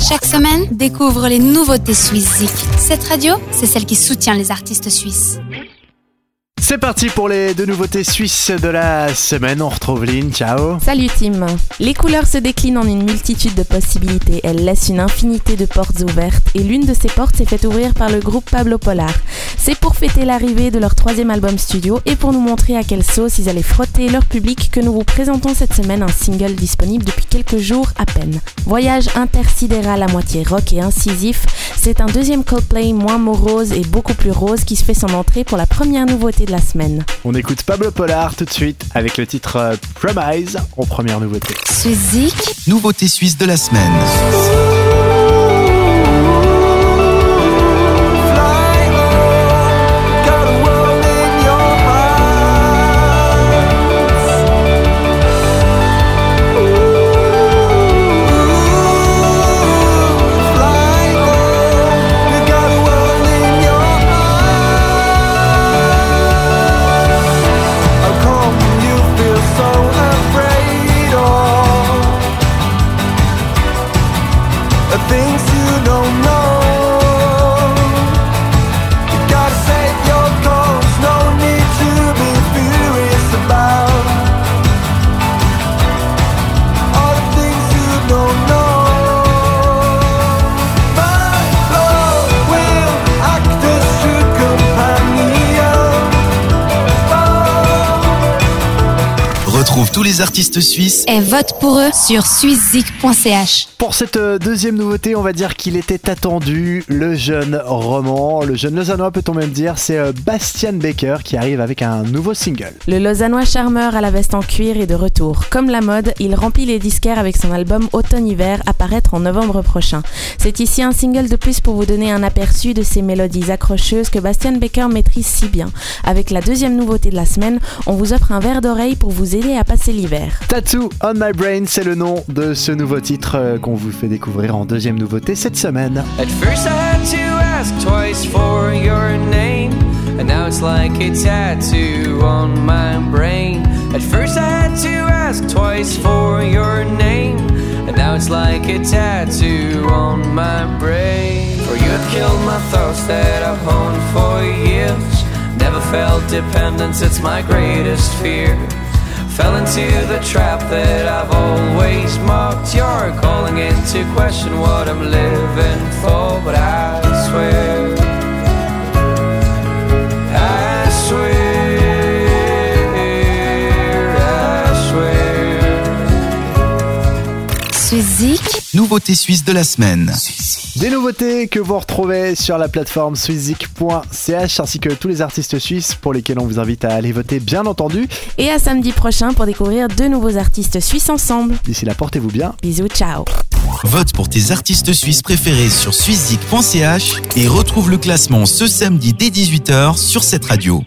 Chaque semaine, découvre les nouveautés suisses Cette radio, c'est celle qui soutient les artistes suisses. C'est parti pour les deux nouveautés suisses de la semaine. On retrouve Lynn. Ciao. Salut Tim. Les couleurs se déclinent en une multitude de possibilités. Elles laissent une infinité de portes ouvertes et l'une de ces portes s'est fait ouvrir par le groupe Pablo Polar. C'est pour fêter l'arrivée de leur troisième album studio et pour nous montrer à quelle sauce ils allaient frotter leur public que nous vous présentons cette semaine un single disponible depuis quelques jours à peine. Voyage intersidéral à moitié rock et incisif, c'est un deuxième Coldplay moins morose et beaucoup plus rose qui se fait son entrée pour la première nouveauté de la semaine. On écoute Pablo Polar tout de suite avec le titre euh, Promise en première nouveauté. Suisse Nouveauté suisse de la semaine. Things you don't know Retrouve tous les artistes suisses et vote pour eux sur suissezik.ch. Pour cette euh, deuxième nouveauté, on va dire qu'il était attendu. Le jeune roman, le jeune lausannois peut-on même dire, c'est euh, Bastian Baker qui arrive avec un nouveau single. Le lausannois charmeur à la veste en cuir est de retour. Comme la mode, il remplit les disquaires avec son album Automne-Hiver à paraître en novembre prochain. C'est ici un single de plus pour vous donner un aperçu de ces mélodies accrocheuses que Bastian Baker maîtrise si bien. Avec la deuxième nouveauté de la semaine, on vous offre un verre d'oreille pour vous aider à passer l'hiver. Tattoo on my brain, c'est le nom de ce nouveau titre euh, qu'on vous fait découvrir en deuxième nouveauté cette semaine. At first I had to ask twice for your name, and now it's like a tattoo on my brain. At first I had to ask twice for your name, and now it's like a tattoo on my brain. For you have killed my thoughts that I've honed for years. Never felt dependence, it's my greatest fear. Fell into the trap that I've always mocked. You're calling into question what I'm living for, but I Suizik, Nouveauté suisse de la semaine. Des nouveautés que vous retrouvez sur la plateforme swissic.ch ainsi que tous les artistes suisses pour lesquels on vous invite à aller voter bien entendu. Et à samedi prochain pour découvrir deux nouveaux artistes suisses ensemble. D'ici là, portez-vous bien. Bisous, ciao Vote pour tes artistes suisses préférés sur swissic.ch et retrouve le classement ce samedi dès 18h sur cette radio.